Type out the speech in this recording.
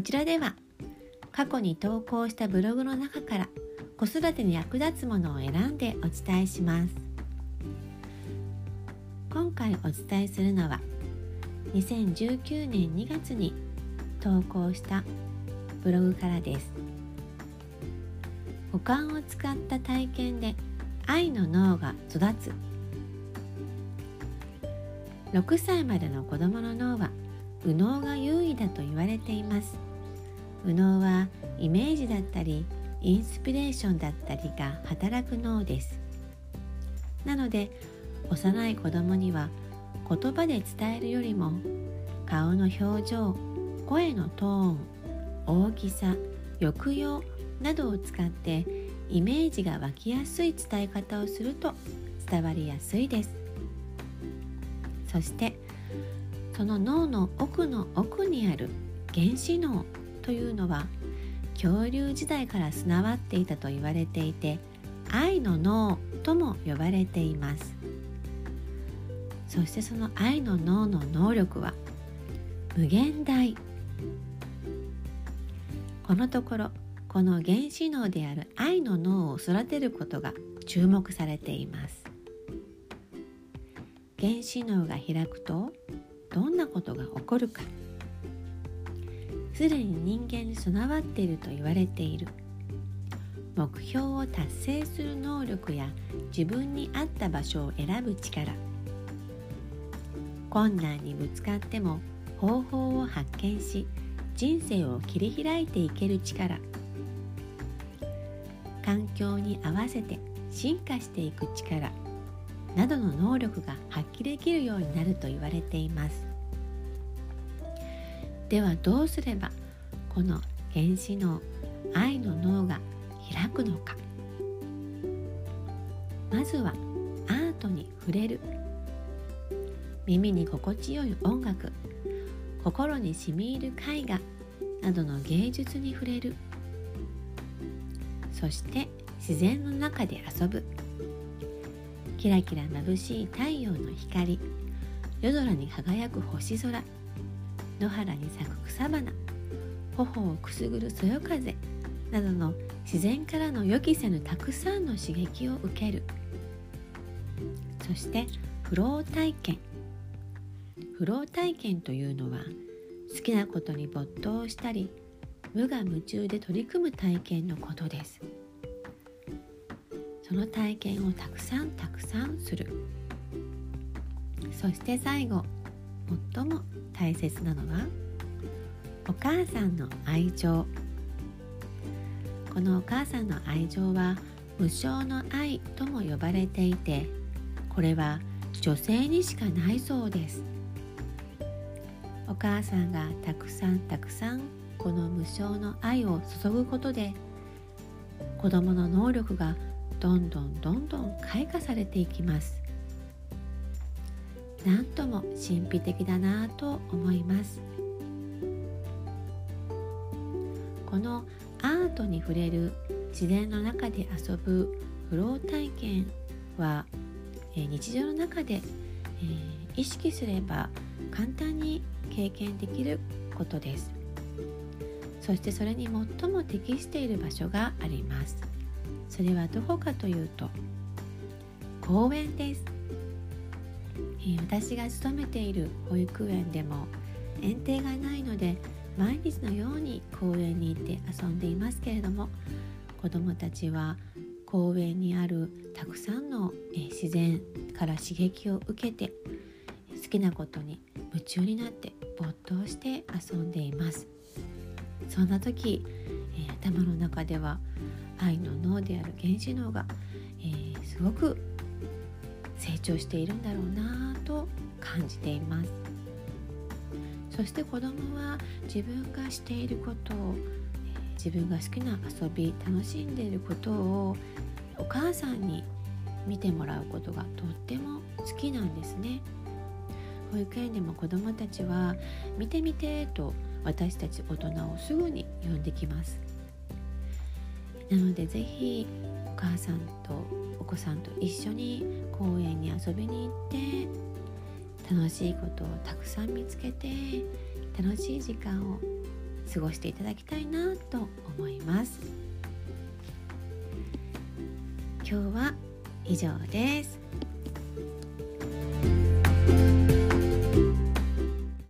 こちらでは過去に投稿したブログの中から子育てに役立つものを選んでお伝えします。今回お伝えするのは2019年2月に投稿したブログからです。五感を使った体験で愛の脳が育つ。6歳までの子供の脳は右脳が優位だと言われています。右脳はイメージだったりインスピレーションだったりが働く脳です。なので幼い子供には言葉で伝えるよりも顔の表情声のトーン大きさ抑揚などを使ってイメージが湧きやすい伝え方をすると伝わりやすいです。そしてその脳の奥の奥にある原子脳というのは恐竜時代から備わっていたと言われていて愛の脳とも呼ばれています。そしてその愛の脳の能力は無限大。このところこの原子脳である愛の脳を育てることが注目されています。原子脳が開くとどんなことが起こるか。すでに人間に備わっていると言われている。目標を達成する能力や自分に合った場所を選ぶ力。困難にぶつかっても方法を発見し人生を切り開いていける力。環境に合わせて進化していく力などの能力が発揮できるようになると言われています。ではどうすればこの原子脳愛の脳が開くのか。まずはアートに触れる。耳に心地よい音楽。心にしみ入る絵画。などの芸術に触れる。そして自然の中で遊ぶ。キラキラ眩しい太陽の光。夜空に輝く星空。野原に咲く草花頬をくすぐるそよ風などの自然からの予期せぬたくさんの刺激を受ける。そしてフロー体験。フロー体験というのは好きなことに没頭したり無我夢中で取り組む体験のことです。その体験をたくさんたくさんする。そして最後最も。大切なのはお母さんの愛情。このお母さんの愛情は無償の愛とも呼ばれていてこれは女性にしかないそうです。お母さんがたくさんたくさんこの無償の愛を注ぐことで子どもの能力がどんどんどんどん開花されていきます。なんとも神秘的だなぁと思います。このアートに触れる自然の中で遊ぶフロー体験は、日常の中で、え、意識すれば簡単に経験できることです。そしてそれに最も適している場所があります。それはどこかというと公園です、え、私が勤めている保育園でも園庭がないので毎日のように公園に行って遊んでいますけれども子どもたちは公園にあるたくさんの自然から刺激を受けて好きなことに夢中になって没頭して遊んでいます。そんな時、え、頭の中では愛の脳である原子脳が、えー、すごく成長しているんだろうな。と感じています。そして子供は自分がしていることを自分が好きな遊び楽しんでいることをお母さんに見てもらうことがとっても好きなんですね。保育園でも子どもたちは「見てみて」と私たち大人をすぐに呼んできます。なので是非お母さんとお子さんと一緒に公園に遊びに行って楽しいことをたくさん見つけて楽しい時間を過ごしていただきたいなと思います。今日は以上です。